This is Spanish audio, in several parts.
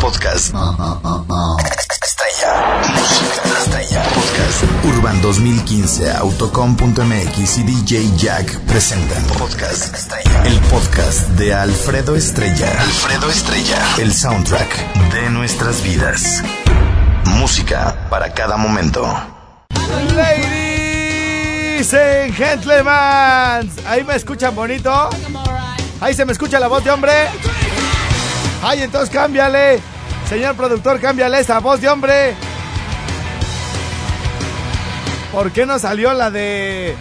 Podcast. Estrella. Música estrella. Podcast. Urban 2015, Autocom.mx y DJ Jack presentan. Podcast Estrella. El podcast de Alfredo Estrella. Alfredo Estrella. El soundtrack de nuestras vidas. Música para cada momento. Ladies and gentlemen, ahí me escuchan bonito. Ahí se me escucha la voz de hombre. Ay, entonces cámbiale. Señor productor, cámbiale esa voz de hombre. ¿Por qué no salió la de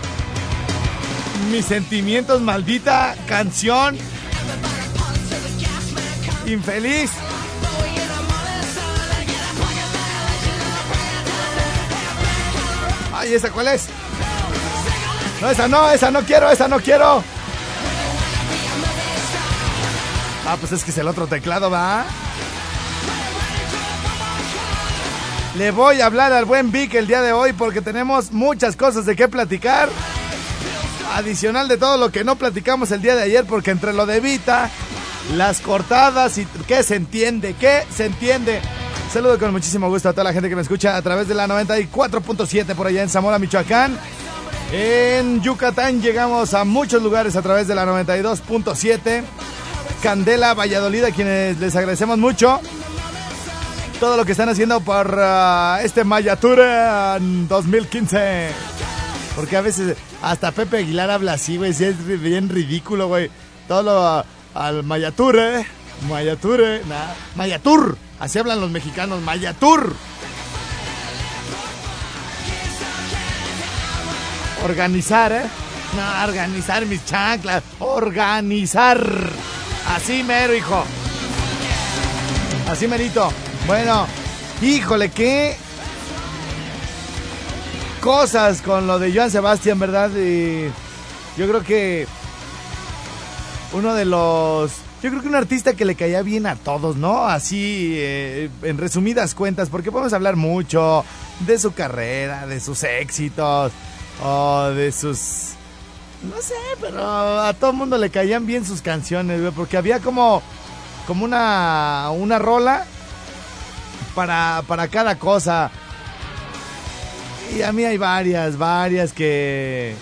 Mis sentimientos, maldita canción? Infeliz. Ay, ¿esa cuál es? No, esa no, esa no quiero, esa no quiero. Ah, pues es que es el otro teclado, ¿va? Le voy a hablar al buen Vic el día de hoy porque tenemos muchas cosas de qué platicar. Adicional de todo lo que no platicamos el día de ayer porque entre lo de Vita, las cortadas y qué se entiende, qué se entiende. Saludo con muchísimo gusto a toda la gente que me escucha a través de la 94.7 por allá en Zamora, Michoacán. En Yucatán llegamos a muchos lugares a través de la 92.7. Candela, Valladolid, a quienes les agradecemos mucho todo lo que están haciendo por uh, este Mayature 2015. Porque a veces hasta Pepe Aguilar habla así, güey, es bien ridículo, güey. Todo lo al Mayature, nah, Mayatur, así hablan los mexicanos, Mayatur. Organizar, ¿eh? No, organizar mis chanclas, organizar. Así mero, hijo. Así merito. Bueno, híjole, qué cosas con lo de Joan Sebastián, ¿verdad? Yo creo que uno de los... Yo creo que un artista que le caía bien a todos, ¿no? Así, eh, en resumidas cuentas, porque podemos hablar mucho de su carrera, de sus éxitos, o de sus... No sé, pero a todo el mundo le caían bien sus canciones, güey, porque había como, como una, una rola para, para cada cosa. Y a mí hay varias, varias que.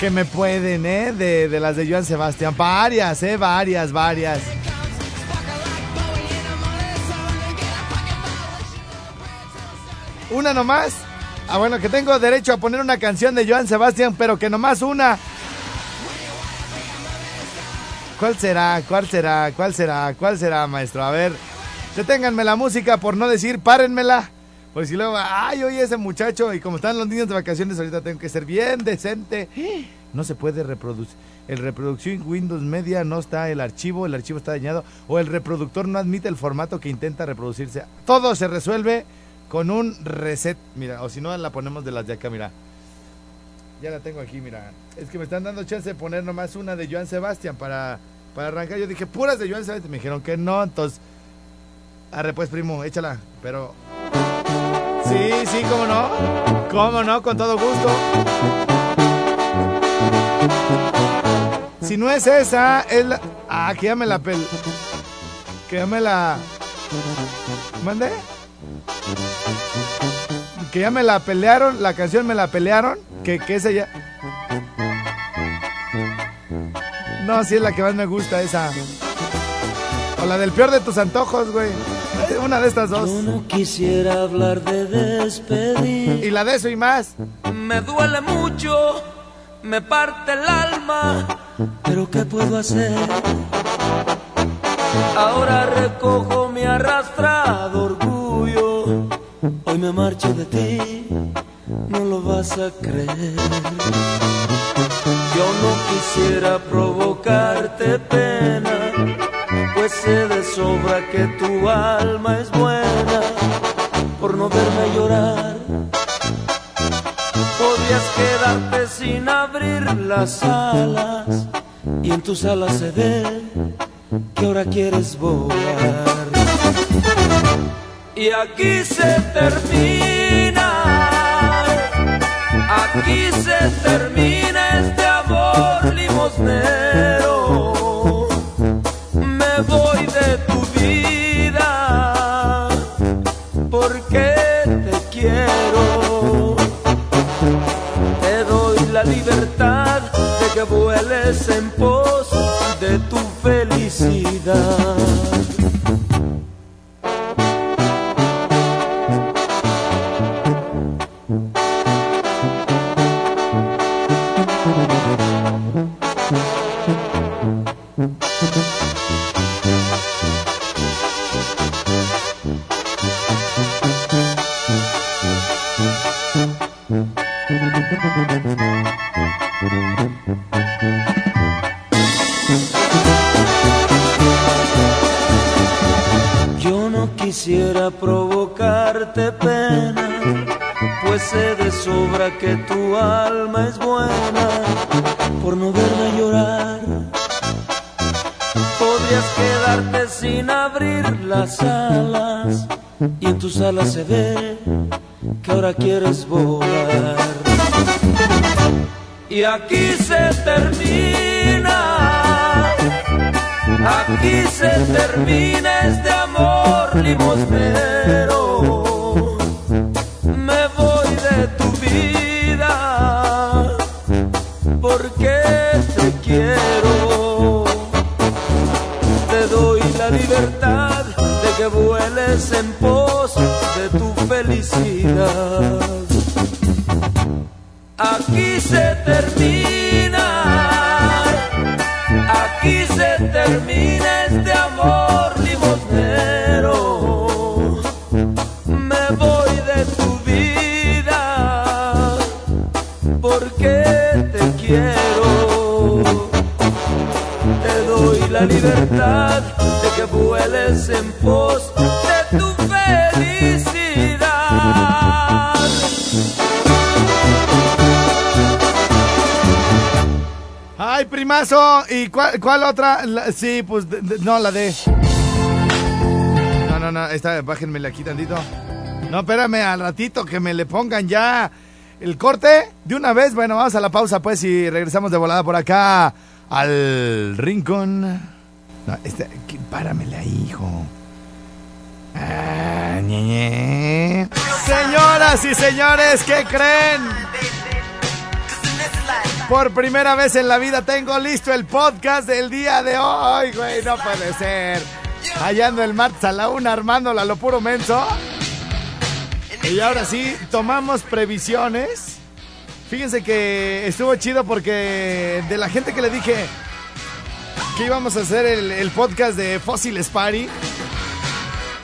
que me pueden, ¿eh? De, de las de Joan Sebastián. Varias, ¿eh? Varias, varias. ¿Una nomás? Ah, bueno, que tengo derecho a poner una canción de Joan Sebastián, pero que nomás una. ¿Cuál será? ¿Cuál será? ¿Cuál será? ¿Cuál será, maestro? A ver. Deténganme la música por no decir párenmela. Pues si luego, ay, oye ese muchacho, y como están los niños de vacaciones, ahorita tengo que ser bien decente. No se puede reproducir. El reproducción Windows Media no está el archivo, el archivo está dañado, o el reproductor no admite el formato que intenta reproducirse. Todo se resuelve con un reset. Mira, o si no, la ponemos de las de acá, mira. Ya la tengo aquí, mira. Es que me están dando chance de poner nomás una de Joan Sebastián para, para arrancar. Yo dije, puras de Joan Sebastián. Me dijeron que no, entonces Arre pues, primo, échala. Pero. Sí, sí, cómo no. Cómo no, con todo gusto. Si no es esa, es la. Ah, que ya me la pel. Que ya me la. ¿Mande? Que ya me la pelearon, la canción me la pelearon. Que, que esa ya. No, sí es la que más me gusta esa. O la del peor de tus antojos, güey. Una de estas dos. Yo no quisiera hablar de despedir. Y la de eso y más. Me duele mucho, me parte el alma. Pero ¿qué puedo hacer? Ahora recojo mi arrastrado orgullo. Hoy me marcho de ti, no lo vas a creer. Yo no quisiera provocarte pena, que tu alma es buena por no verme llorar. Podrías quedarte sin abrir las alas y en tus alas se ve que ahora quieres volar. Y aquí se termina, aquí se termina este amor limosnero. Que vueles en pos de tu felicidad. Quisiera provocarte pena, pues sé de sobra que tu alma es buena por no verme llorar. Podrías quedarte sin abrir las alas y en tus alas se ve que ahora quieres volar. Y aquí se termina, aquí se termina este amor Me voy de tu vida porque te quiero. Te doy la libertad de que vueles en pos de tu felicidad. Aquí se termina, en pos de tu felicidad. Ay, primazo. ¿Y cuál, cuál otra? Sí, pues no, la de. No, no, no. Esta, bájenmela aquí tantito. No, espérame al ratito que me le pongan ya el corte de una vez. Bueno, vamos a la pausa, pues, y regresamos de volada por acá al rincón. No, aquí, páramele ahí, hijo. Ah, ñe. Señoras y señores, ¿qué creen? Por primera vez en la vida tengo listo el podcast del día de hoy, güey. No puede ser. Hallando el martes a la una, armándola lo puro menso. Y ahora sí, tomamos previsiones. Fíjense que estuvo chido porque de la gente que le dije que íbamos a hacer el, podcast de Fósiles Party.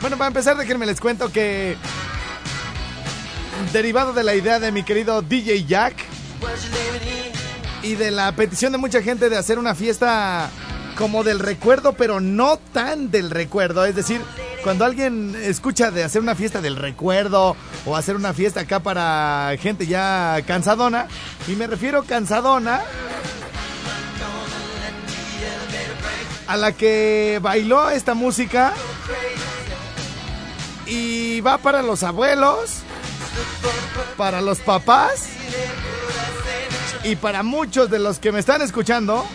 Bueno, para empezar, déjenme les cuento que derivado de la idea de mi querido DJ Jack y de la petición de mucha gente de hacer una fiesta como del recuerdo, pero no tan del recuerdo. Es decir, cuando alguien escucha de hacer una fiesta del recuerdo o hacer una fiesta acá para gente ya cansadona, y me refiero cansadona a la que bailó esta música y va para los abuelos, para los papás y para muchos de los que me están escuchando,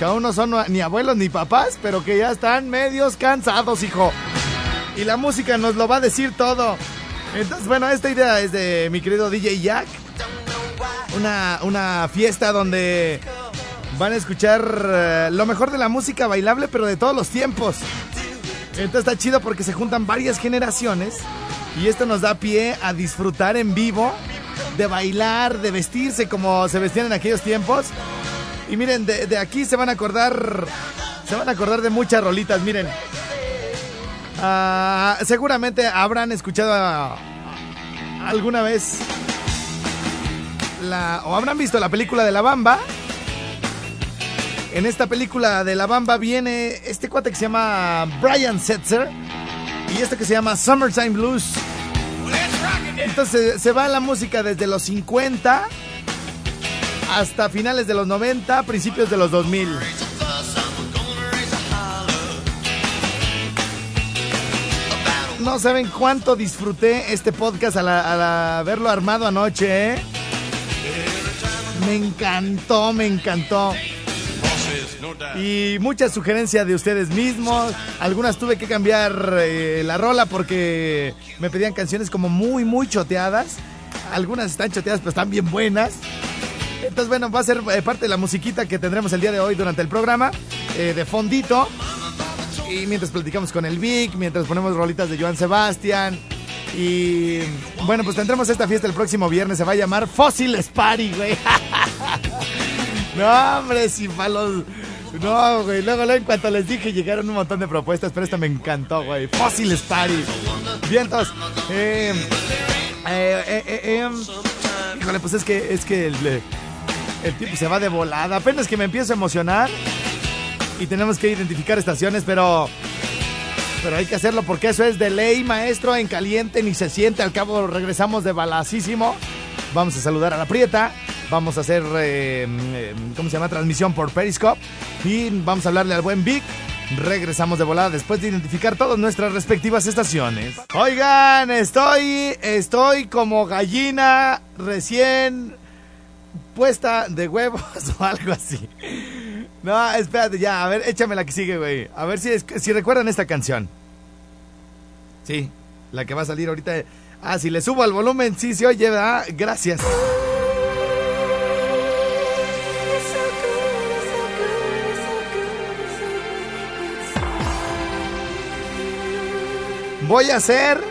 que aún no son ni abuelos ni papás, pero que ya están medios cansados, hijo. Y la música nos lo va a decir todo. Entonces, bueno, esta idea es de mi querido DJ Jack. Una, una fiesta donde van a escuchar eh, lo mejor de la música bailable, pero de todos los tiempos. Entonces está chido porque se juntan varias generaciones y esto nos da pie a disfrutar en vivo de bailar, de vestirse como se vestían en aquellos tiempos. Y miren, de, aquí se van a acordar, se van a acordar de muchas rolitas, miren. Ah, seguramente habrán escuchado ah, alguna vez o habrán visto la película de La Bamba. En esta película de La Bamba viene este cuate que se llama Brian Setzer y este que se llama Summertime Blues. Entonces se va la música desde los 50 hasta finales de los 90, principios de los 2000. No saben cuánto disfruté este podcast al, haberlo armado anoche, ¿eh? Me encantó, me encantó. Y muchas sugerencias de ustedes mismos. Algunas tuve que cambiar eh, la rola porque me pedían canciones como muy, muy choteadas. Algunas están choteadas, pero están bien buenas. Entonces, bueno, va a ser eh, parte de la musiquita que tendremos el día de hoy durante el programa, eh, de fondito. Y mientras platicamos con el Vic, mientras ponemos rolitas de Joan Sebastián. Y bueno, pues tendremos esta fiesta el próximo viernes. Se va a llamar Fósiles Party, güey. no, hombre, si para los. No, güey. Luego, luego, en cuanto les dije, llegaron un montón de propuestas, pero esta me encantó, güey. Fósiles Party. Vientos. Eh, eh, eh, eh, em, híjole, pues es que, es que el, el tiempo se va de volada. Apenas que me empiezo a emocionar y tenemos que identificar estaciones, pero pero hay que hacerlo porque eso es de ley, maestro, en caliente ni se siente. Al cabo regresamos de balacísimo. Vamos a saludar a la Prieta. Vamos a hacer, eh, mm, ¿cómo se llama? Transmisión por Periscope. Y vamos a hablarle al buen Vic. Regresamos de volada después de identificar todas nuestras respectivas estaciones. Oigan, estoy, estoy como gallina recién puesta de huevos o algo así. No, espérate, ya, a ver, échame la que sigue, güey. A ver si, si recuerdan esta canción. Sí, la que va a salir ahorita. Ah, si le subo al volumen, sí se oye, ¿verdad? Gracias. Voy a hacer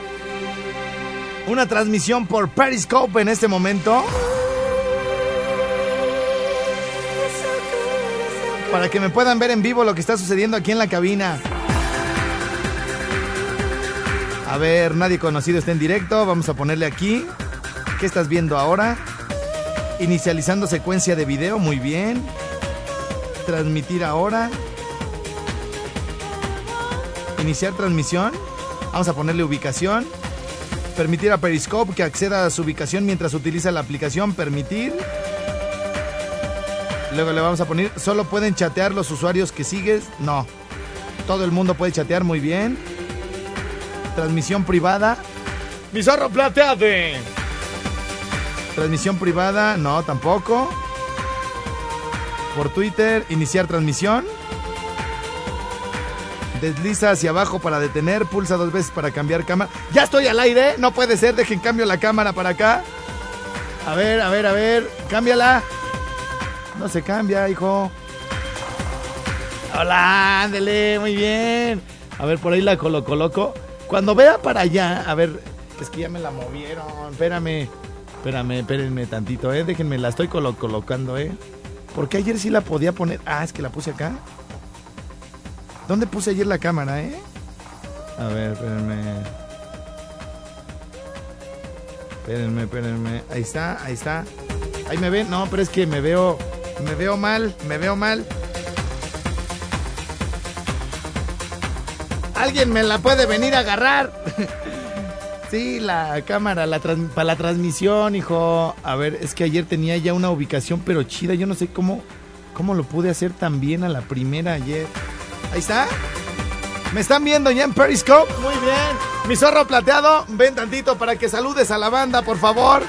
una transmisión por Periscope en este momento. para que me puedan ver en vivo lo que está sucediendo aquí en la cabina. A ver, nadie conocido está en directo. Vamos a ponerle aquí. ¿Qué estás viendo ahora? Inicializando secuencia de video, muy bien. Transmitir ahora. Iniciar transmisión. Vamos a ponerle ubicación. Permitir a Periscope que acceda a su ubicación mientras utiliza la aplicación. Permitir. Luego le vamos a poner, solo pueden chatear los usuarios que sigues. No. Todo el mundo puede chatear muy bien. Transmisión privada. Mi zorro plateado. Transmisión privada, no, tampoco. Por Twitter, iniciar transmisión. Desliza hacia abajo para detener, pulsa dos veces para cambiar cámara. Ya estoy al aire, no puede ser, dejen cambio la cámara para acá. A ver, a ver, a ver, cámbiala. No se cambia, hijo. Hola, ándele, muy bien. A ver, por ahí la coloco, coloco. Cuando vea para allá, a ver, es que ya me la movieron. Espérame, espérame, espérenme tantito, eh. Déjenme, la estoy colocando, eh. Porque ayer sí la podía poner. Ah, es que la puse acá. ¿Dónde puse ayer la cámara, eh? A ver, espérenme. Espérenme, espérenme. Ahí está, ahí está. Ahí me ven. No, pero es que me veo. Me veo mal, me veo mal. ¿Alguien me la puede venir a agarrar? sí, la cámara para la transmisión, hijo. A ver, es que ayer tenía ya una ubicación, pero chida. Yo no sé cómo, cómo lo pude hacer tan bien a la primera ayer. Ahí está. ¿Me están viendo ya en Periscope? Muy bien. Mi zorro plateado, ven tantito para que saludes a la banda, por favor.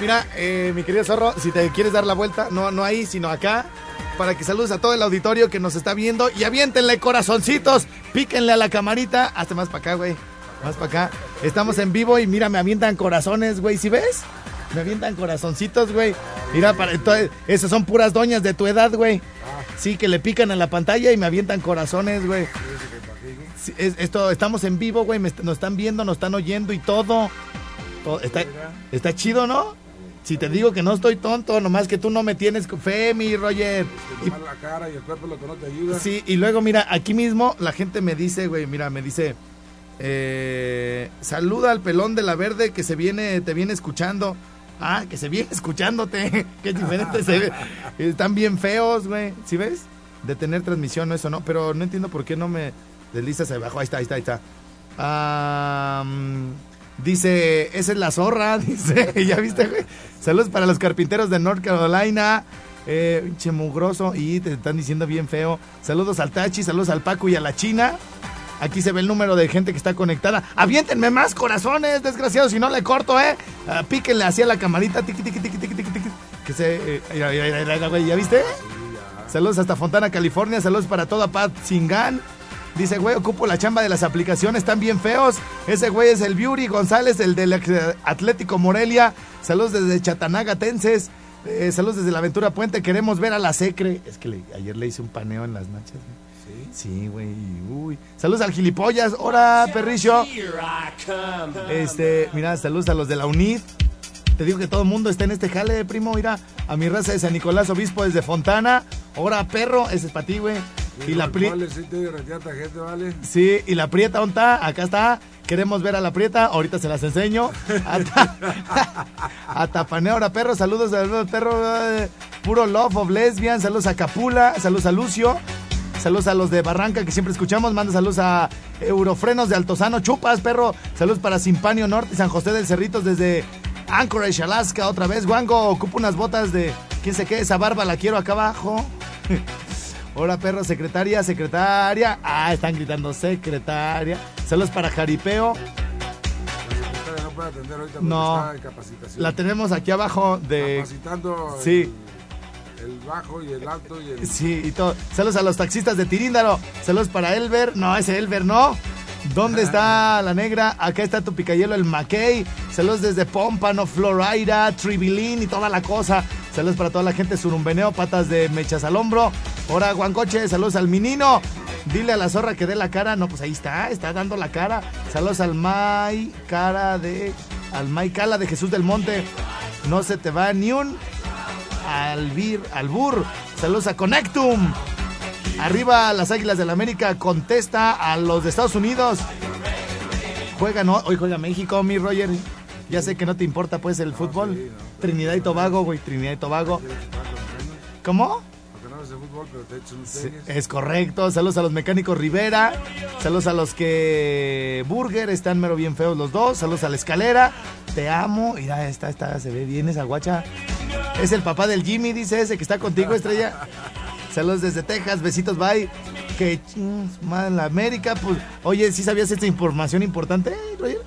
Mira, eh, mi querido zorro, si te quieres dar la vuelta, no, no ahí, sino acá, para que saludes a todo el auditorio que nos está viendo y aviéntenle corazoncitos, píquenle a la camarita, hasta más para acá, güey, más para acá. Estamos en vivo y mira, me avientan corazones, güey, ¿sí ves? Me avientan corazoncitos, güey. Mira, para, esas son puras doñas de tu edad, güey. Sí, que le pican a la pantalla y me avientan corazones, güey. esto, estamos en vivo, güey, nos están viendo, nos están oyendo y todo. está, está chido, ¿no? Si te digo que no estoy tonto, nomás que tú no me tienes fe, mi Roger. Y, la cara y el cuerpo lo que no te ayuda. Sí, y luego mira, aquí mismo la gente me dice, güey, mira, me dice, eh, saluda al pelón de la verde que se viene, te viene escuchando. Ah, que se viene escuchándote. Qué diferente se ve. Están bien feos, güey. ¿Sí ves? De tener transmisión, no, eso no. Pero no entiendo por qué no me deslizas abajo. Ahí está, ahí está, ahí está. Dice, esa es la zorra. Dice, ¿ya viste, güey? Saludos para los carpinteros de North Carolina. Eh, pinche mugroso. Y te están diciendo bien feo. Saludos al Tachi, saludos al Paco y a la China. Aquí se ve el número de gente que está conectada. Aviéntenme más corazones, desgraciados, si no le corto, ¿eh? Ah, píquenle así a la camarita, tiqui, tiqui, tiqui, tiqui, tiqui, tiqui. Que se... eh, mira, mira, güey, ¿ya viste? Saludos hasta Fontana, California. Saludos para toda Pat Singan. Dice, güey, ocupo la chamba de las aplicaciones, están bien feos. Ese güey es el Beauty González, el del ex- Atlético Morelia. Saludos desde Chatanaga, Tenses. Eh, saludos desde la Aventura Puente. Queremos ver a la Secre. Es que le- ayer le hice un paneo en las nachas. güey. Sí, güey. Uy. Saludos al gilipollas. Hola, perrillo. Este, mira, saludos a los de la UNID. Te digo que todo el mundo está en este jale, primo. Mira, a mi raza de San Nicolás Obispo desde Fontana. Ahora, perro, ese es para ti, güey. Y la pri Vale, sí, vale. Y la prieta, ¿dónde está? Acá está. Queremos ver a la prieta. Ahorita se las enseño. A Tapaneo, ahora perro. Saludos al perro. eh, Puro love of lesbian. Saludos a Capula. Saludos a Lucio. Saludos a los de Barranca que siempre escuchamos. Manda saludos a Eurofrenos de Altozano. Chupas, perro. Saludos para Simpanio Norte y San José del Cerritos desde Anchorage, Alaska. Otra vez. Wango, ocupa unas botas de. ¿Quién se qué? Esa barba la quiero acá abajo. Hola, perro, secretaria, secretaria. Ah, están gritando secretaria. Saludos para Jaripeo. La no puede atender ahorita porque No. está en capacitación. La tenemos aquí abajo de. Capacitando Sí. El, bajo y el alto y el... Sí, y todo. Saludos a los taxistas de Tiríndaro. Saludos para Elber. No, ese Elber no. ¿Dónde está la negra? Acá está tu picayelo, el Mackey. Saludos desde Pómpano, Florida, Tribilín y toda la cosa. Saludos para toda la gente surumbeneo, patas de mechas al hombro. Ahora, Guancoche, saludos al menino. Dile a la zorra que dé la cara. No, pues ahí está, está dando la cara. Saludos al May, cara de. Al May Cala de Jesús del Monte. No se te va ni un Albir, Albur. Saludos a Connectum. Arriba las Águilas del América contesta a los de Estados Unidos. Juega, ¿no? Hoy juega México, mi Roger. Ya sé que no te importa pues el fútbol. Trinidad y Tobago, güey, Trinidad y Tobago. ¿Cómo? Es correcto. Saludos a los mecánicos Rivera. Saludos a los que Burger están mero bien feos los dos. Saludos a la escalera. Te amo. Mira, esta, esta se ve bien esa guacha. Es el papá del Jimmy, dice ese que está contigo, estrella. Saludos desde Texas, besitos, bye. Que ching, madre la América, pues. Oye, ¿sí sabías esta información importante, Roger?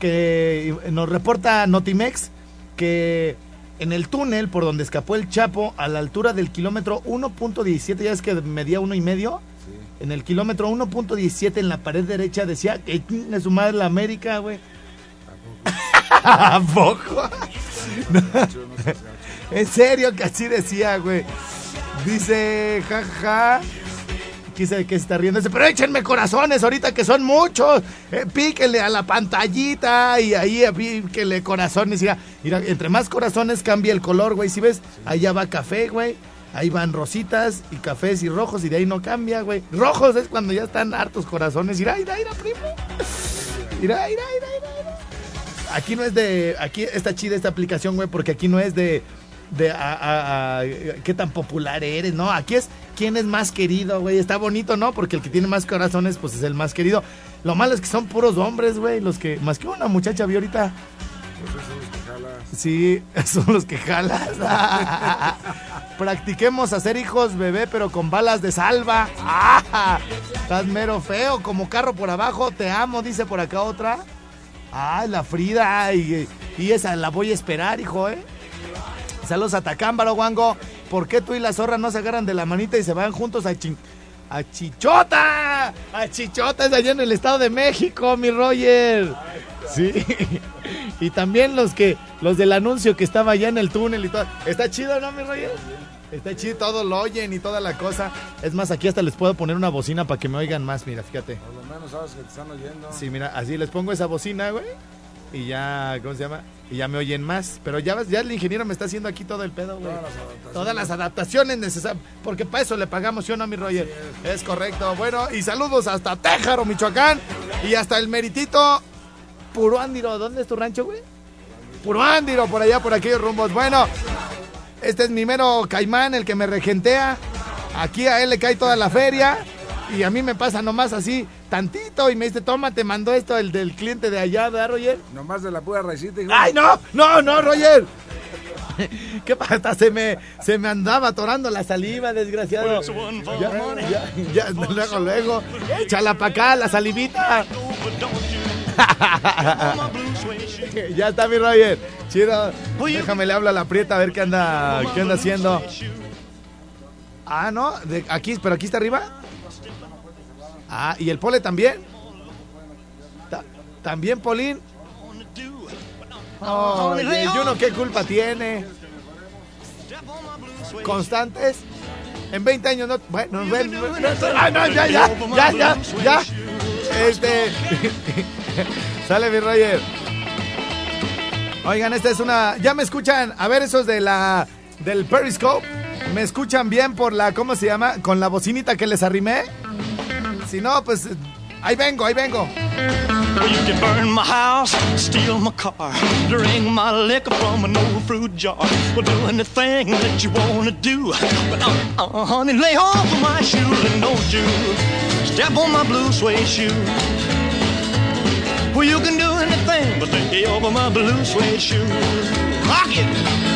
Que nos reporta Notimex que en el túnel por donde escapó el Chapo, a la altura del kilómetro 1.17, ya es que medía uno y medio. En el kilómetro 1.17 en la pared derecha decía que es su madre la América, güey. ¿A poco? En serio que así decía, güey. Dice, jaja. Quise que está riendo. Dice, pero échenme corazones ahorita que son muchos. Eh, píquenle a la pantallita y ahí píquenle corazones. Mira, entre más corazones cambia el color, güey. Si ves, allá va café, güey. Ahí van rositas y cafés y rojos y de ahí no cambia, güey. Rojos es cuando ya están hartos corazones. Mira, mira, mira, primo. Mira, mira, mira, mira. Aquí no es de. Aquí está chida esta aplicación, güey, porque aquí no es de. De a, a- a- qué tan popular eres, ¿no? Aquí es quién es más querido, güey. Está bonito, ¿no? Porque el que tiene más corazones, pues es el más querido. Lo malo es que son puros hombres, güey. Los que. Más que una muchacha vi ahorita. Pues eso es que jala. Sí, son los que jalas. Practiquemos hacer hijos, bebé, pero con balas de salva. Ah, Estás mero feo, como carro por abajo. Te amo, dice por acá otra. Ay, la Frida. Y, y esa la voy a esperar, hijo, ¿eh? Saludos a Tacámbaro, Wango. ¿Por qué tú y la zorra no se agarran de la manita y se van juntos a chin... A Chichota, a Chichota es allá en el Estado de México, mi Roger. Sí. Y también los que, los del anuncio que estaba allá en el túnel y todo. Está chido, ¿no, mi Roger? Está chido, todo lo oyen y toda la cosa. Es más, aquí hasta les puedo poner una bocina para que me oigan más, mira, fíjate. Por lo menos sabes que te están oyendo. Sí, mira, así les pongo esa bocina, güey. Y ya, ¿cómo se llama? Y ya me oyen más. Pero ya, ves, ya el ingeniero me está haciendo aquí todo el pedo, güey. Todas las adaptaciones. Todas las adaptaciones necesarias. Porque para eso le pagamos, ¿sí o no, mi Roger? es. correcto. Bueno, y saludos hasta Téjaro, Michoacán. Y hasta el meritito Puruándiro. ¿Dónde es tu rancho, güey? puro Ándiro, por allá, por aquellos rumbos. Bueno, este es mi mero caimán, el que me regentea. Aquí a él le cae toda la feria. Y a mí me pasa nomás así, tantito, y me dice, toma, te mandó esto el del cliente de allá, ¿verdad, Roger? Nomás de la pura raicita. hijo. ¡Ay, no! ¡No, no, Roger! ¿Qué pasa? Se me, se me andaba atorando la saliva, desgraciado. Ya, ya, ya, luego, luego. Échala para acá, la salivita. ya está mi Roger. Chido. Déjame le hablo a la prieta a ver qué anda, qué anda haciendo. Ah, no, de aquí, pero aquí está arriba. Ah, ¿y el pole también? Ta- ¿También, Polín? Oh, ¿y qué culpa tiene? ¿Constantes? En 20 años no... Bueno, ven, ah, no, ya, ya, ya, ya, ya. Este... Sale mi Roger. Oigan, esta es una... ¿Ya me escuchan? A ver, esos de la... Del Periscope. ¿Me escuchan bien por la... ¿Cómo se llama? Con la bocinita que les arrimé. Si no, pues... Ahí vengo, ahí vengo. Well, you can burn my house, steal my car, drink my liquor from an old fruit jar. Well, do anything that you wanna do. But uh, uh, honey, lay off of my shoes and don't you step on my blue suede shoe. Well, you can do anything but lay off of my blue suede shoe. Rock it!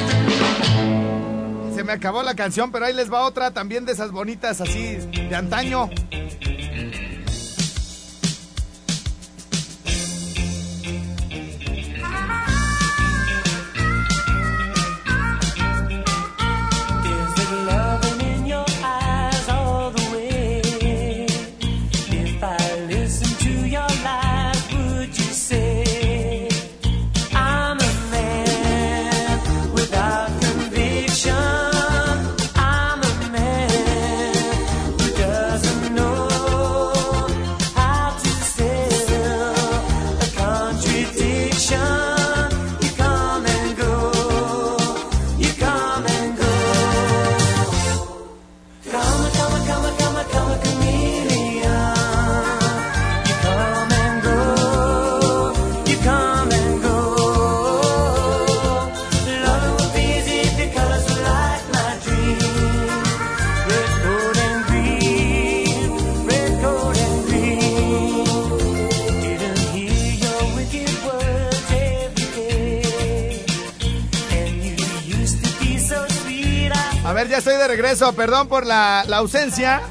Me acabó la canción, pero ahí les va otra también de esas bonitas así de antaño. A ver, ya estoy de regreso. Perdón por la, ausencia.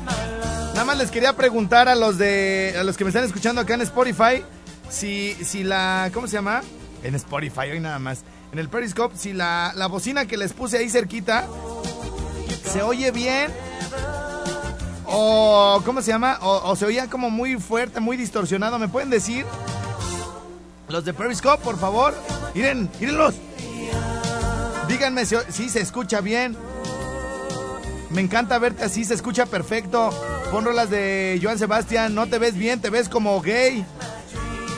Nada más les quería preguntar a los de a los que me están escuchando acá en Spotify si si la ¿cómo se llama? En Spotify hoy nada más. En el Periscope si la, la bocina que les puse ahí cerquita se oye bien o ¿cómo se llama? O, o se oía como muy fuerte, muy distorsionado. ¿Me pueden decir? Los de Periscope, por favor. Miren, mírenlos. Díganme si se escucha bien. Me encanta verte así, se escucha perfecto. Pon rolas de Joan Sebastián, no te ves bien, te ves como gay.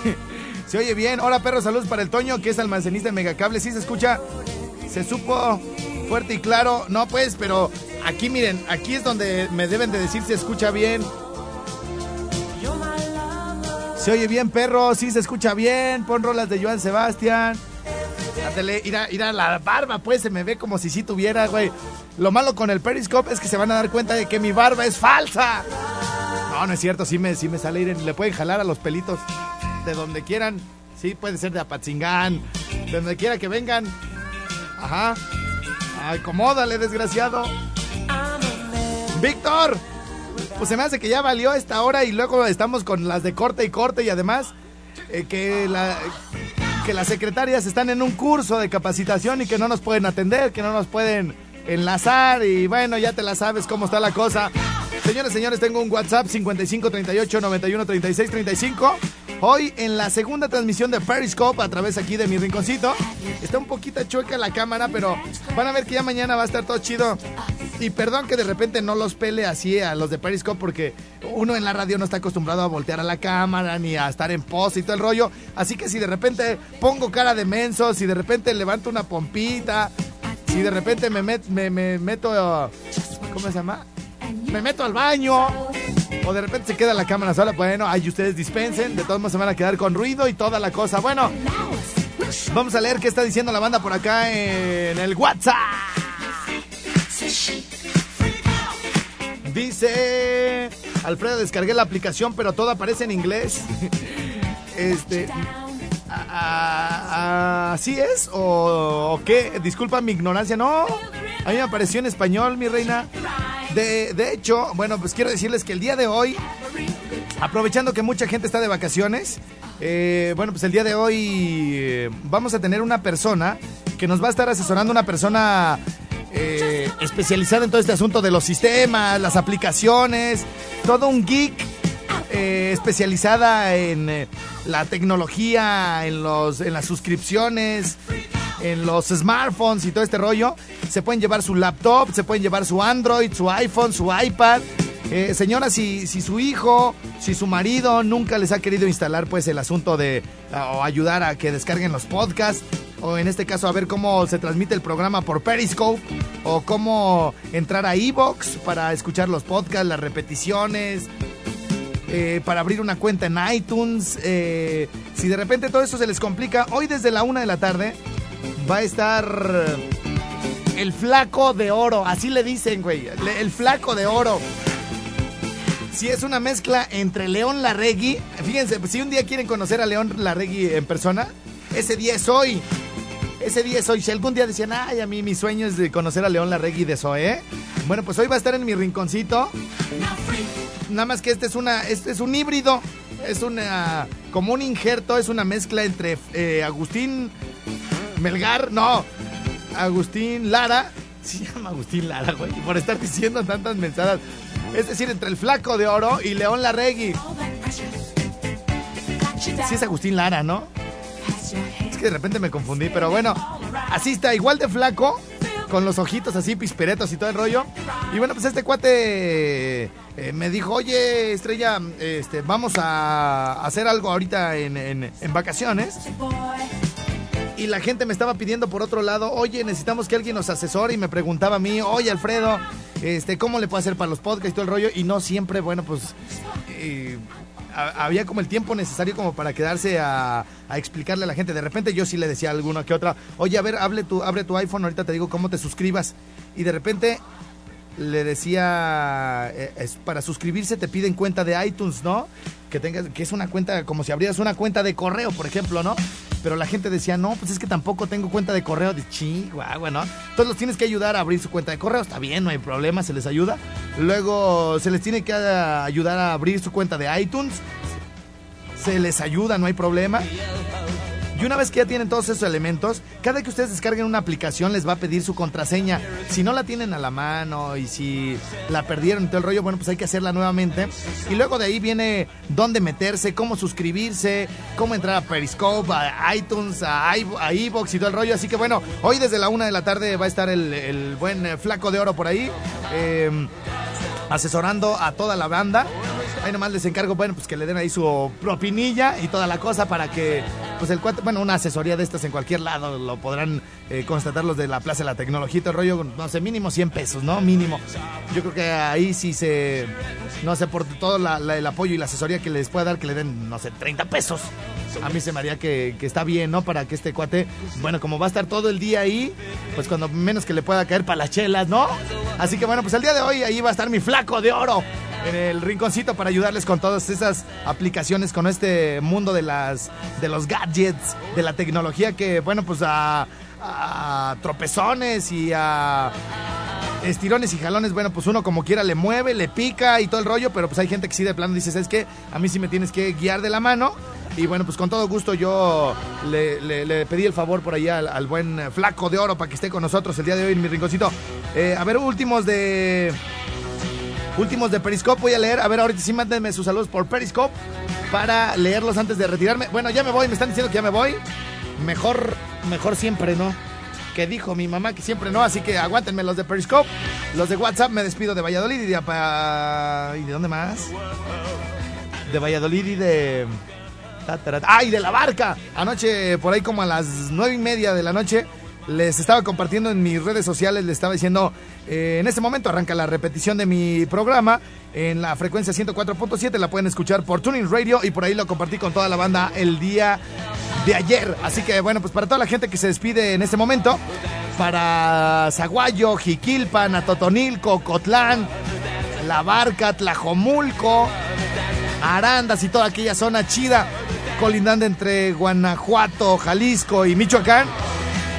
se oye bien. Hola perro, saludos para el Toño, que es almacenista en Megacable. Sí se escucha, se supo fuerte y claro. No pues, pero aquí miren, aquí es donde me deben de decir se escucha bien. Se oye bien, perro, sí se escucha bien. Pon rolas de Joan Sebastián. Ándale, ir a, la barba, pues se me ve como si sí tuviera, güey. Lo malo con el Periscope es que se van a dar cuenta de que mi barba es falsa. No, no es cierto, sí me, sí me sale, ir, le pueden jalar a los pelitos de donde quieran. Sí, puede ser de Apatzingán, de donde quiera que vengan. Ajá. Acomódale, desgraciado. Víctor, pues se me hace que ya valió esta hora y luego estamos con las de corte y corte y además eh, que la que las secretarias están en un curso de capacitación y que no nos pueden atender, que no nos pueden enlazar y bueno, ya te la sabes cómo está la cosa. Señores, señores, tengo un WhatsApp 55 38 91 36 35. Hoy en la segunda transmisión de Periscope a través aquí de mi rinconcito. Está un poquito chueca la cámara, pero van a ver que ya mañana va a estar todo chido. Y perdón que de repente no los pele así a los de Periscope porque uno en la radio no está acostumbrado a voltear a la cámara ni a estar en pose y todo el rollo. Así que si de repente pongo cara de menso, si de repente levanto una pompita, si de repente me, me meto... ¿Cómo se llama? Me meto al baño. O de repente se queda la cámara sola. Bueno, ahí ustedes dispensen. De todos modos se van a quedar con ruido y toda la cosa. Bueno, vamos a leer qué está diciendo la banda por acá en el WhatsApp. Dice Alfredo, descargué la aplicación, pero todo aparece en inglés. Este. ¿Así es? ¿O, o qué? Disculpa mi ignorancia. No, a mí me apareció en español, mi reina. De, de hecho, bueno, pues quiero decirles que el día de hoy, aprovechando que mucha gente está de vacaciones, eh, bueno, pues el día de hoy eh, vamos a tener una persona que nos va a estar asesorando, una persona eh, especializada en todo este asunto de los sistemas, las aplicaciones, todo un geek eh, especializada en eh, la tecnología, en, los, en las suscripciones, en los smartphones y todo este rollo. Se pueden llevar su laptop, se pueden llevar su Android, su iPhone, su iPad. Eh, señora, si, si su hijo, si su marido nunca les ha querido instalar pues el asunto de o ayudar a que descarguen los podcasts, o en este caso a ver cómo se transmite el programa por Periscope, o cómo entrar a Evox para escuchar los podcasts, las repeticiones, eh, para abrir una cuenta en iTunes. eh, si de repente todo eso se les complica, hoy desde la una de la tarde va a estar el flaco de oro, así le dicen, güey, el flaco de oro. Si es una mezcla entre León Larregui, fíjense, si un día quieren conocer a León Larregui en persona, ese día es hoy. Ese día es hoy. Si algún día decían, ay, a mí mi sueño es de conocer a León Larregui de Zoé. Bueno, pues hoy va a estar en mi rinconcito. Nada más que este es una, este es un híbrido. Es una, como un injerto, es una mezcla entre eh, Agustín Melgar, no, Agustín Lara. Se llama Agustín Lara, güey, por estar diciendo tantas mensadas. Es decir, entre el flaco de oro y León Larregui. Sí es Agustín Lara, ¿no? De repente me confundí, pero bueno, así está, igual de flaco, con los ojitos así, pisperetos y todo el rollo. Y bueno, pues este cuate eh, me dijo, oye, Estrella, este, vamos a hacer algo ahorita en, en- en vacaciones. Y la gente me estaba pidiendo por otro lado, oye, necesitamos que alguien nos asesore y me preguntaba a mí, oye, Alfredo, este, ¿cómo le puedo hacer para los podcasts y todo el rollo? Y no siempre, bueno, pues eh, ha- había como el tiempo necesario como para quedarse a, a explicarle a la gente. De repente yo sí le decía a alguna que otra, oye, a ver, hable tu, abre tu iPhone, ahorita te digo cómo te suscribas. Y de repente le decía, eh, es, para suscribirse te piden cuenta de iTunes, ¿no? Que tengas, que es una cuenta, como si abrieras una cuenta de correo, por ejemplo, ¿no? Pero la gente decía, no, pues es que tampoco tengo cuenta de correo. De chihuahua, ¿no? Entonces los tienes que ayudar a abrir su cuenta de correo. Está bien, no hay problema, se les ayuda. Luego se les tiene que ayudar a abrir su cuenta de iTunes. Se les ayuda, no hay problema. Y una vez que ya tienen todos esos elementos, cada que ustedes descarguen una aplicación les va a pedir su contraseña. Si no la tienen a la mano y si la perdieron y todo el rollo, bueno, pues hay que hacerla nuevamente. Y luego de ahí viene dónde meterse, cómo suscribirse, cómo entrar a Periscope, a iTunes, a, i- a iVoox y todo el rollo. Así que bueno, hoy desde la una de la tarde va a estar el, el buen eh, flaco de oro por ahí. eh, asesorando a toda la banda. Ahí nomás les encargo, bueno, pues que le den ahí su propinilla y toda la cosa para que, pues el cuate, bueno, una asesoría de estas en cualquier lado lo podrán eh, constatar los de la Plaza de la Tecnología el rollo, no sé, mínimo 100 pesos, ¿no? Mínimo. Yo creo que ahí sí se, no sé, por todo el apoyo y la asesoría que les pueda dar, que le den, no sé, 30 pesos. A mí se me haría que, que está bien, ¿no? Para que este cuate, bueno, como va a estar todo el día ahí, pues cuando menos que le pueda caer para las chelas, ¿no? Así que bueno, pues el día de hoy ahí va a estar mi flaco de oro en el rinconcito para ayudarles con todas esas aplicaciones, con este mundo de las de los gadgets, de la tecnología que, bueno, pues a, a tropezones y a estirones y jalones, bueno, pues uno como quiera le mueve, le pica y todo el rollo, pero pues hay gente que sí de plano dice, ¿sabes qué? A mí sí me tienes que guiar de la mano Y bueno, pues con todo gusto yo le, le- le pedí el favor por allá al, buen flaco de oro para que esté con nosotros el día de hoy en mi rinconcito. Eh, a ver, últimos de... Últimos de Periscope voy a leer. A ver, ahorita sí mándenme sus saludos por Periscope para leerlos antes de retirarme. Bueno, ya me voy, me están diciendo que ya me voy. Mejor, mejor siempre no. Que dijo mi mamá que siempre no, así que aguántenme los de Periscope. Los de WhatsApp me despido de Valladolid y de... ¿Y de dónde más? De Valladolid y de... ¡Ay, de la barca! Anoche, por ahí como a las nueve y media de la noche, les estaba compartiendo en mis redes sociales, les estaba diciendo, eh, en este momento arranca la repetición de mi programa en la frecuencia 104.7, la pueden escuchar por Tuning Radio y por ahí lo compartí con toda la banda el día de ayer. Así que bueno, pues para toda la gente que se despide en este momento, para Zaguayo, Jiquilpan, Atotonilco, Cotlán, La Barca, Tlajomulco, Arandas y toda aquella zona chida colindante entre Guanajuato, Jalisco y Michoacán.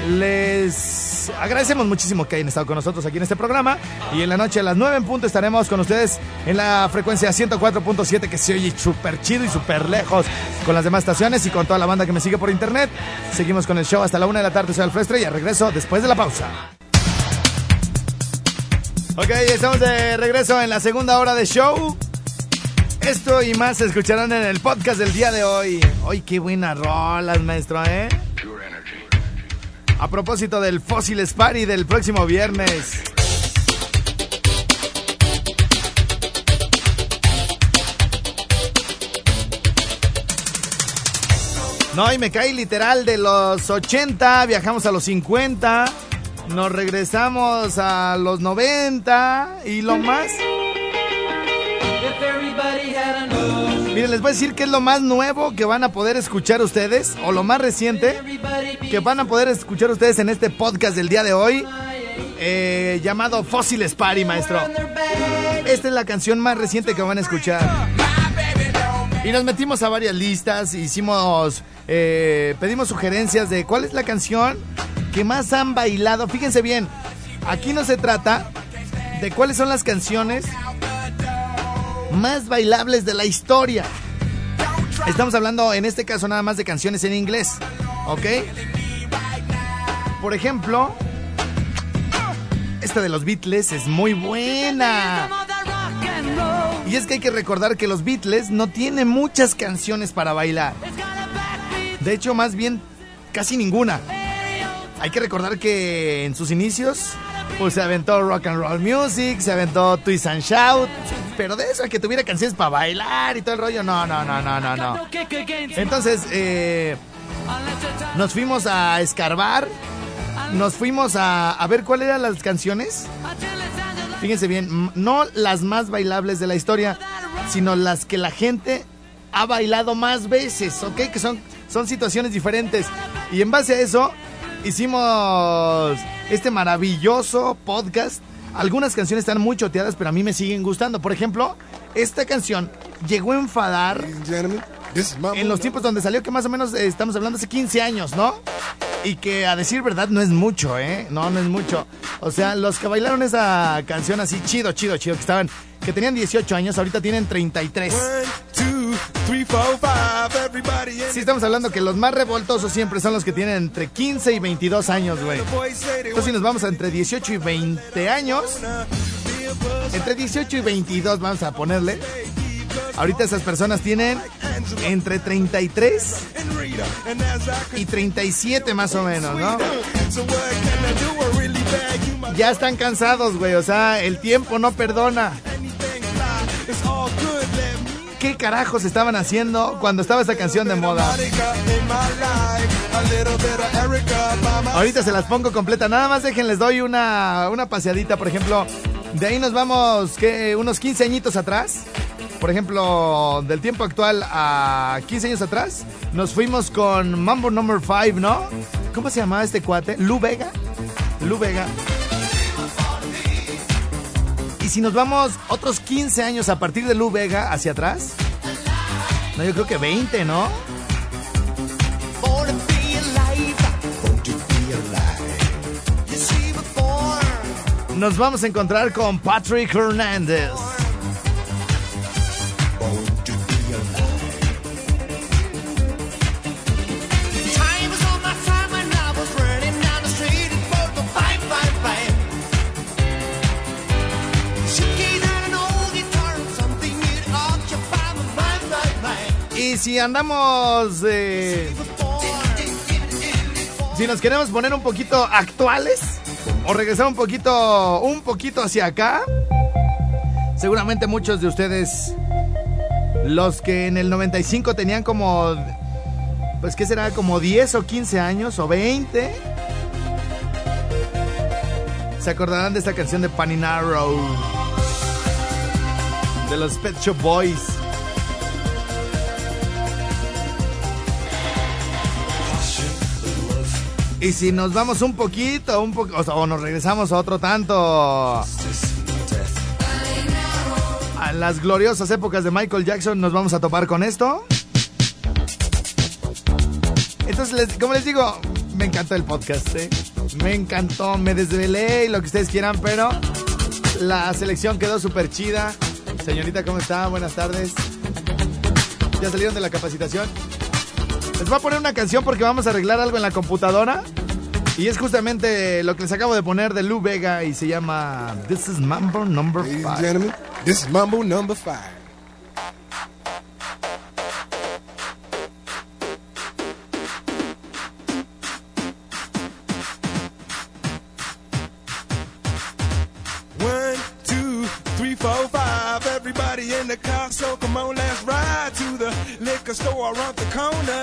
Les agradecemos muchísimo que hayan estado con nosotros aquí en este programa. Y en la noche a las 9 en punto estaremos con ustedes en la frecuencia 104.7 que se oye súper chido y súper lejos con las demás estaciones y con toda la banda que me sigue por internet. Seguimos con el show hasta la 1 de la tarde. Soy Alfredo y regreso después de la pausa. Ok, estamos de regreso en la segunda hora de show. Esto y más se escucharán en el podcast del día de hoy. Hoy qué buenas rolas, maestro, ¿eh? A propósito del Fósiles Party del próximo viernes. No, y me cae literal de los 80, viajamos a los 50, nos regresamos a los 90 y lo más... Miren, les voy a decir qué es lo más nuevo que van a poder escuchar ustedes, o lo más reciente que van a poder escuchar ustedes en este podcast del día de hoy, eh, llamado Fósiles Party, maestro. Esta es la canción más reciente que van a escuchar. Y nos metimos a varias listas, hicimos, eh, pedimos sugerencias de cuál es la canción que más han bailado. Fíjense bien, aquí no se trata de cuáles son las canciones más bailables de la historia. Estamos hablando en este caso nada más de canciones en inglés, ¿ok? Por ejemplo, esta de los Beatles es muy buena. Y es que hay que recordar que los Beatles no tienen muchas canciones para bailar. De hecho, más bien casi ninguna. Hay que recordar que en sus inicios pues se aventó rock and roll music, se aventó twist and shout, pero de eso que tuviera canciones para bailar y todo el rollo, no, no, no, no, no, no. Entonces, eh, nos fuimos a escarbar, nos fuimos a, a ver cuáles eran las canciones. Fíjense bien, no las más bailables de la historia, sino las que la gente ha bailado más veces, ¿ok? Que son, son situaciones diferentes. Y en base a eso, hicimos este maravilloso podcast. Algunas canciones están muy choteadas, pero a mí me siguen gustando. Por ejemplo, esta canción llegó a enfadar en los tiempos donde salió, que más o menos eh, estamos hablando hace 15 años, ¿no? Y que a decir verdad no es mucho, ¿eh? No, no es mucho. O sea, los que bailaron esa canción así chido, chido, chido, que estaban, que tenían 18 años, ahorita tienen 33. Sí, estamos hablando que los más revoltosos siempre son los que tienen entre 15 y 22 años, güey. Entonces, si nos vamos a entre 18 y 20 años, entre 18 y 22 vamos a ponerle. Ahorita esas personas tienen entre 33 y 37 más o menos, ¿no? Ya están cansados, güey, o sea, el tiempo no perdona. ¿Qué carajos estaban haciendo cuando estaba esta canción de moda? Ahorita se las pongo completa. Nada más déjenles doy una, una paseadita, por ejemplo. De ahí nos vamos, ¿qué? Unos 15 añitos atrás. Por ejemplo, del tiempo actual a 15 años atrás, nos fuimos con Mambo Number 5, ¿no? ¿Cómo se llamaba este cuate? ¿Lu Vega? Lu Vega. Y si nos vamos otros 15 años a partir de Lu Vega hacia atrás, no, yo creo que 20, ¿no? Nos vamos a encontrar con Patrick Hernández. Si andamos... eh, si nos queremos poner un poquito actuales o regresar un poquito, un poquito hacia acá, seguramente muchos de ustedes, los que en el 95 tenían como, pues qué será, como 10 o 15 años o 20, se acordarán de esta canción de Paninaro, de los Pet Shop Boys. Y si nos vamos un poquito, un poco, o, nos regresamos a otro tanto. A las gloriosas épocas de Michael Jackson, nos vamos a topar con esto. Entonces, como les digo, me encantó el podcast, ¿eh? Me encantó, me desvelé y lo que ustedes quieran, pero la selección quedó súper chida. Señorita, ¿cómo está? Buenas tardes. ¿Ya salieron de la capacitación? Les voy a poner una canción porque vamos a arreglar algo en la computadora. Y es justamente lo que les acabo de poner de Lou Vega y se llama This is Mambo Number Ladies and 5. gentlemen, this is Mumble number five. One, two, three, four, five. Everybody in the car, so come on, let's ride to the liquor store around the corner.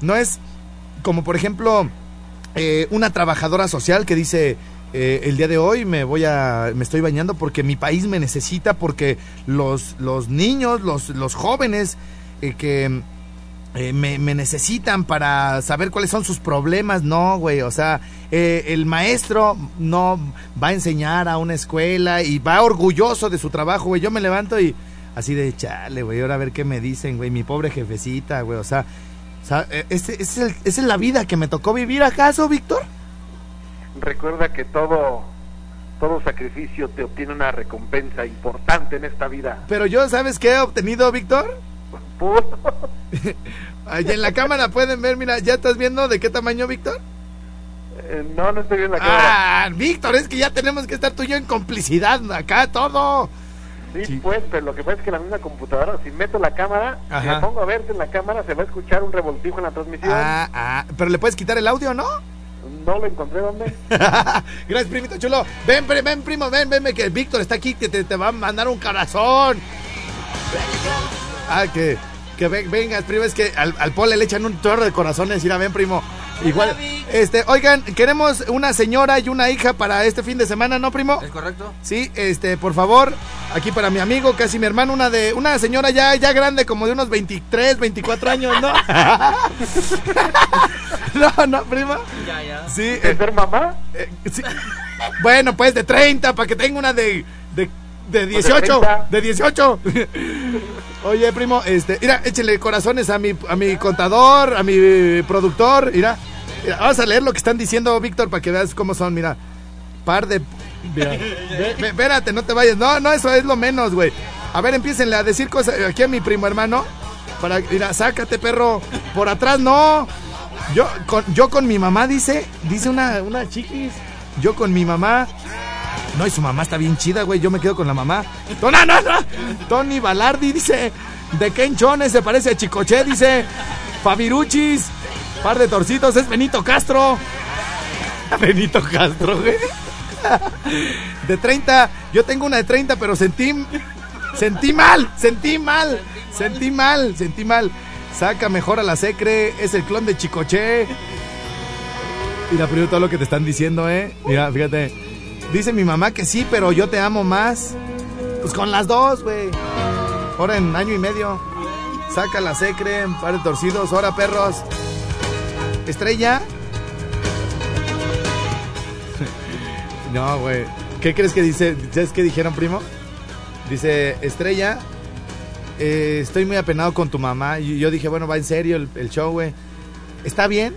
No es como, por ejemplo, eh, una trabajadora social que dice. eh, el día de hoy me voy a me estoy bañando porque mi país me necesita porque los los niños los los jóvenes eh, que eh, me, necesitan para saber cuáles son sus problemas, no, güey, o sea, el maestro no va a enseñar a una escuela y va orgulloso de su trabajo, güey, yo me levanto y así de chale, güey, ahora a ver qué me dicen, güey, mi pobre jefecita, güey, o sea, O sea, eh, ese es el- esa es la vida que me tocó vivir, ¿acaso, Víctor? Recuerda que todo, todo sacrificio te obtiene una recompensa importante en esta vida. Pero yo, ¿sabes qué he obtenido, Víctor? Allá en la cámara pueden ver, mira, ¿ya estás viendo de qué tamaño, Víctor? Eh, no, no estoy viendo la cámara. Ah, Víctor, es que ya tenemos que estar tú y yo en complicidad acá, todo. Sí, sí. pues, pero lo que pasa es que la misma computadora, si meto la cámara, si me pongo a verte en la cámara, se va a escuchar un revoltijo en la transmisión. Ah, ah, pero le puedes quitar el audio, ¿no? No lo encontré, ¿dónde? Gracias, primito chulo. Ven, ven, ven, primo, ven, ven, que Víctor está aquí, que te, te va a mandar un corazón. Ah, que, que ven- vengas, primo, es que al, al pole le echan un torre de corazones. Mira, ven, primo. Igual, este, oigan, queremos una señora y una hija para este fin de semana, ¿no, primo? ¿Es correcto? Sí, este, por favor, aquí para mi amigo, casi mi hermano, una de una señora ya ya grande como de unos 23, 24 años, ¿no? no, no, prima. Ya, ya. Sí, ¿De eh, ser mamá? eh, sí. Bueno, pues de 30 para que tenga una de de de 18, 30. de 18. Oye, primo, este, mira, échenle corazones a mi a mi contador, a mi productor, mira. Mira, vamos a leer lo que están diciendo, Víctor, para que veas cómo son, mira. Par de Mira, ve- ve- espérate, no te vayas. No, no, eso es lo menos, güey. A ver, empiecen a decir cosas aquí a mi primo hermano. Para, mira, sácate, perro. Por atrás, no. Yo con, yo con mi mamá, dice, dice una, una chiquis. Yo con mi mamá. No, y su mamá está bien chida, güey. Yo me quedo con la mamá. No, no, no. Tony Balardi dice. De Ken Chones se parece a Chicoche, dice. Fabiruchis. Par de torcitos, es Benito Castro. Benito Castro, güey. De 30, yo tengo una de 30, pero sentí. Sentí mal, sentí mal, sentí mal, sentí mal. Saca mejor a la secre, es el clon de Chicoche. Mira, primero todo lo que te están diciendo, ¿eh? Mira, fíjate. Dice mi mamá que sí, pero yo te amo más. Pues con las dos, güey. Ahora en año y medio. Saca la secre, un par de torcidos, ahora perros. Estrella. No, güey. ¿Qué crees que dice? ¿Sabes qué dijeron, primo? Dice, Estrella, eh, estoy muy apenado con tu mamá. Y yo dije, bueno, va en serio el, el show, güey. ¿Está bien?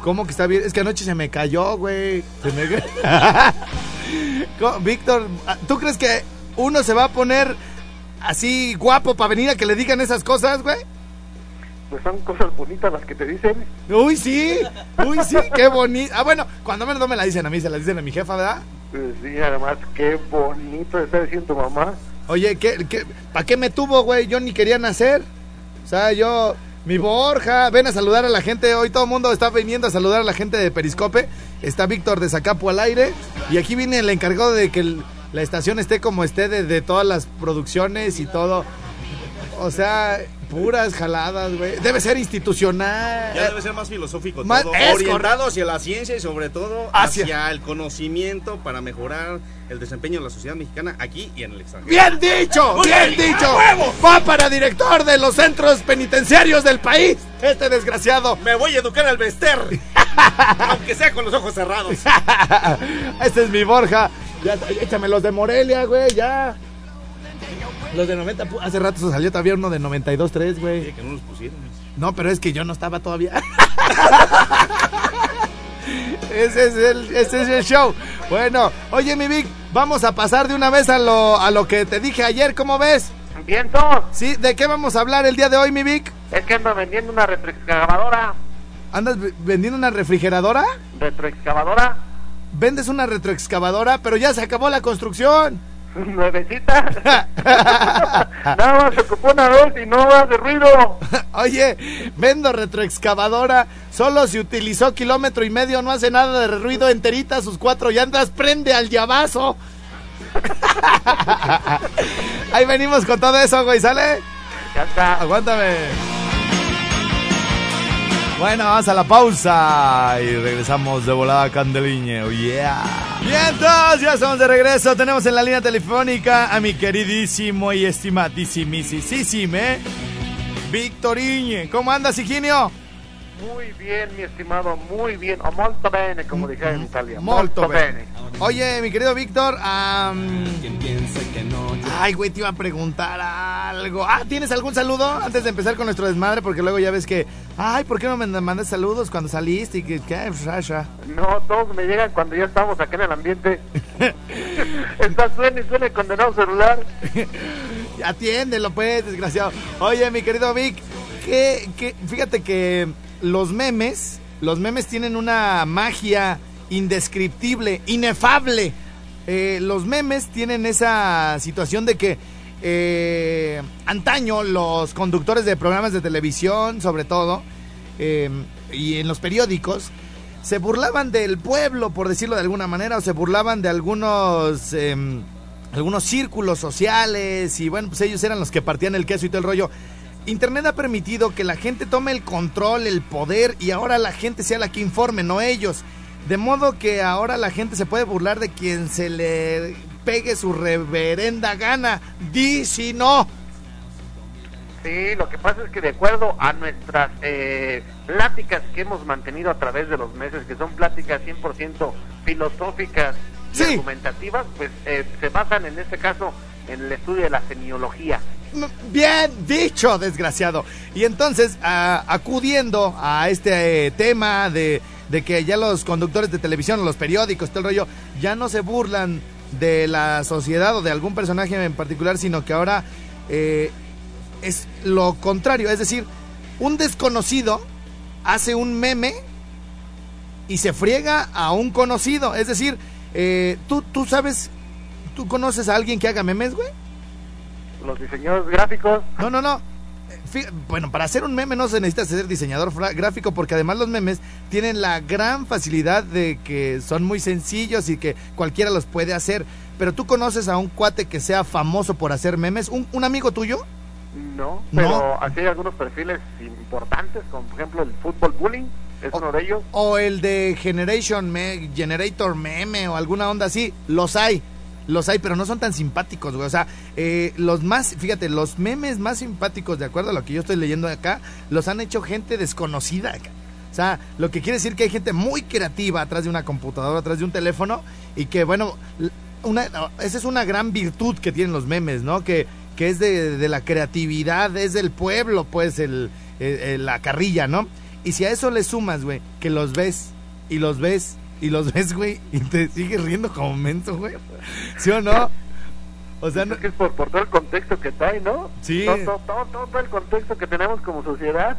¿Cómo que está bien? Es que anoche se me cayó, güey. Se me... Víctor, ¿tú crees que uno se va a poner así guapo para venir a que le digan esas cosas, güey? Pues son cosas bonitas las que te dicen. Uy, sí, uy, sí, qué bonito. Ah, bueno, cuando menos no me la dicen a mí, se la dicen a mi jefa, ¿verdad? Pues sí, además, qué bonito está diciendo tu mamá. Oye, ¿qué, qué, ¿para qué me tuvo, güey? Yo ni quería nacer. O sea, yo, mi Borja, ven a saludar a la gente. Hoy todo el mundo está viniendo a saludar a la gente de Periscope. Está Víctor de Zacapo al aire. Y aquí viene el encargado de que la estación esté como esté de, de todas las producciones y todo. O sea, puras jaladas, güey. Debe ser institucional. Ya debe ser más filosófico Más- todo, es orientado hacia la ciencia y sobre todo Hacia- hacia... el conocimiento para mejorar el desempeño de la sociedad mexicana aquí y en el extranjero. Bien dicho, Muy bien bien, dicho. Va para director de los centros penitenciarios del país. Este desgraciado. Me voy a educar al Bester, aunque sea con los ojos cerrados. este es mi Borja. Ya, échame los de Morelia, güey, ya. Los de 90, pu- hace rato se salió todavía uno de 92.3, güey. Que no los pusieron. No, pero es que yo no estaba todavía. ese, es el, ese es el show. Bueno, oye, mi Vic, vamos a pasar de una vez a lo, a lo que te dije ayer, ¿cómo ves? Viento, ¿Sí? ¿De qué vamos a hablar el día de hoy, mi Vic? es que ando vendiendo una retroexcavadora. ¿Andas vendiendo una refrigeradora? Retroexcavadora, Vendes una retroexcavadora, pero ya se acabó la construcción. nuevecita. Nada más se ocupó una vez y no hace ruido. Oye, vendo retroexcavadora, solo se utilizó kilómetro y medio, no hace nada de ruido enterita, sus cuatro llantas, prende al llavazo. Ahí venimos con todo eso, güey, ¿sale? Ya está. Aguántame. Bueno, vamos a la pausa y regresamos de volada Candeliñe, oh yeah. Bien, entonces ya estamos de regreso. Tenemos en la línea telefónica a mi queridísimo y estimadísimísimo, ¿eh? Victoriñe. ¿Cómo andas, Higinio? Muy bien, mi estimado, muy bien. O molto bene, como dijera en Italia. Molto bene. Oye, mi querido Víctor, am, ay, güey, te iba a preguntar algo. Ah, ¿tienes algún saludo antes de empezar con nuestro desmadre? Porque luego ya ves que, ay, ¿por qué no me mandas saludos cuando saliste y que, qué, Sasha? No, todos me llegan cuando ya estamos acá en el ambiente. Está suena y suena el condenado celular. Atiéndelo, pues, desgraciado. Oye, mi querido Vic, que, que, fíjate que los memes, los memes tienen una magia indescriptible, inefable. Eh, los memes tienen esa situación de que eh, antaño los conductores de programas de televisión, sobre todo, eh, y en los periódicos, se burlaban del pueblo, por decirlo de alguna manera, o se burlaban de algunos, em, algunos círculos sociales, y bueno, pues ellos eran los que partían el queso y todo el rollo. Internet ha permitido que la gente tome el control, el poder, y ahora la gente sea la que informe, no ellos. De modo que ahora la gente se puede burlar de quien se le pegue su reverenda gana. Di si no. Sí, lo que pasa es que de acuerdo a nuestras eh, pláticas que hemos mantenido a través de los meses, que son pláticas 100% filosóficas y Sí. argumentativas, pues eh, se basan en este caso en el estudio de la semiología. Bien dicho, desgraciado. Y entonces, a- acudiendo a este eh, tema de, de que ya los conductores de televisión, los periódicos, todo el rollo, ya no se burlan de la sociedad o de algún personaje en particular, sino que ahora eh, es lo contrario. Es decir, un desconocido hace un meme y se friega a un conocido. Es decir, eh, ¿tú, tú sabes, tú conoces a alguien que haga memes, güey. Los diseñadores gráficos, No, no, no. Bueno, para hacer un meme no se necesita ser diseñador gráfico porque además los memes tienen la gran facilidad de que son muy sencillos y que cualquiera los puede hacer. Pero tú conoces a un cuate que sea famoso por hacer memes, un, un amigo tuyo. no, No. pero así hay algunos perfiles importantes, como por ejemplo el fútbol bullying, es uno de ellos. O el de Generation Me- Generator Meme o alguna onda así. Los hay. Los hay, pero no son tan simpáticos, güey. O sea, eh, los más, fíjate, los memes más simpáticos, de acuerdo a lo que yo estoy leyendo acá, los han hecho gente desconocida. O sea, lo que quiere decir que hay gente muy creativa atrás de una computadora, atrás de un teléfono, y que, bueno, una, esa es una gran virtud que tienen los memes, ¿no? Que, que es de, de la creatividad, es del pueblo, pues, el, eh, eh, la carrilla, ¿no? Y si a eso le sumas, güey, que los ves y los ves y los ves, güey, y te sigues riendo como menso, güey. ¿Sí o no? O sea, no, Es que es por, por todo el contexto que trae, ¿no? Sí. Todo, todo, todo, todo- todo el contexto que tenemos como sociedad,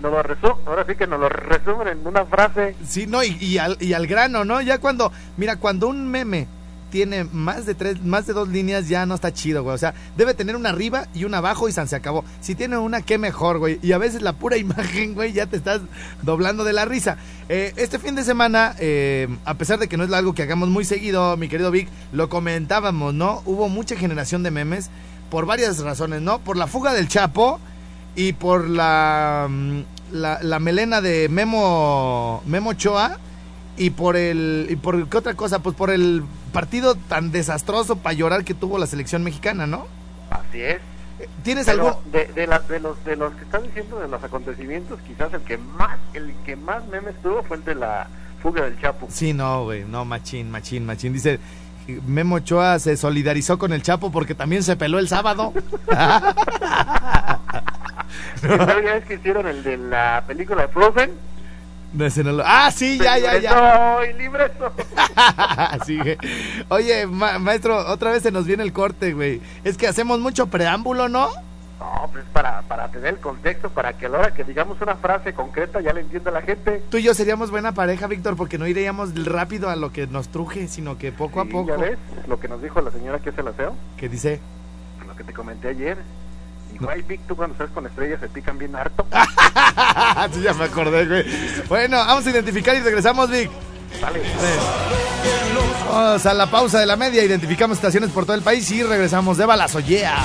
nos lo resu- ahora sí que nos lo resumen en una frase. sí, no, y, y al, y al grano, ¿no? Ya cuando, mira, cuando un meme tiene más de tres, más de dos líneas, ya no está chido, güey. O sea, debe tener una arriba y una abajo y se acabó. Si tiene una, qué mejor, güey. Y a veces la pura imagen, güey, ya te estás doblando de la risa. Eh, este fin de semana, eh, a pesar de que no es algo que hagamos muy seguido, mi querido Vic, lo comentábamos, ¿no? Hubo mucha generación de memes por varias razones, ¿no? Por la fuga del Chapo y por la, mm, la, melena de Memo, Memo Ochoa y por el y por qué otra cosa pues por el partido tan desastroso para llorar que tuvo la selección mexicana no Así es. tienes Pero algo de, de, la- de los de los que están diciendo de los acontecimientos, quizás el que más el que más memes tuvo fue el de la fuga del Chapo. sí no güey no machín machín machín dice Memo Ochoa se solidarizó con el Chapo porque también se peló el sábado ¿Y todavía es que hicieron el de la película de Frozen? Ese no lo- ah sí ya ya ya ¡Ay, libreto! Sí, güey. Oye, ma- maestro, otra vez se nos viene el corte, güey. Es que hacemos mucho preámbulo, ¿no? No, pues para, para tener el contexto, para que a la hora que digamos una frase concreta ya la entienda la gente. Tú y yo seríamos buena pareja, Víctor, porque no iríamos rápido a lo que nos truje, sino que poco a poco. ¿Ya ves? Lo que nos dijo la señora que es el aseo, Que dice, lo que te comenté ayer. Ay, Vic, tú cuando estás con estrellas se pican bien harto. sí, ya me acordé, güey. Bueno, vamos a identificar y regresamos, Vic. Sale. Vamos a la pausa de la media, identificamos estaciones por todo el país y regresamos de balazo, yeah.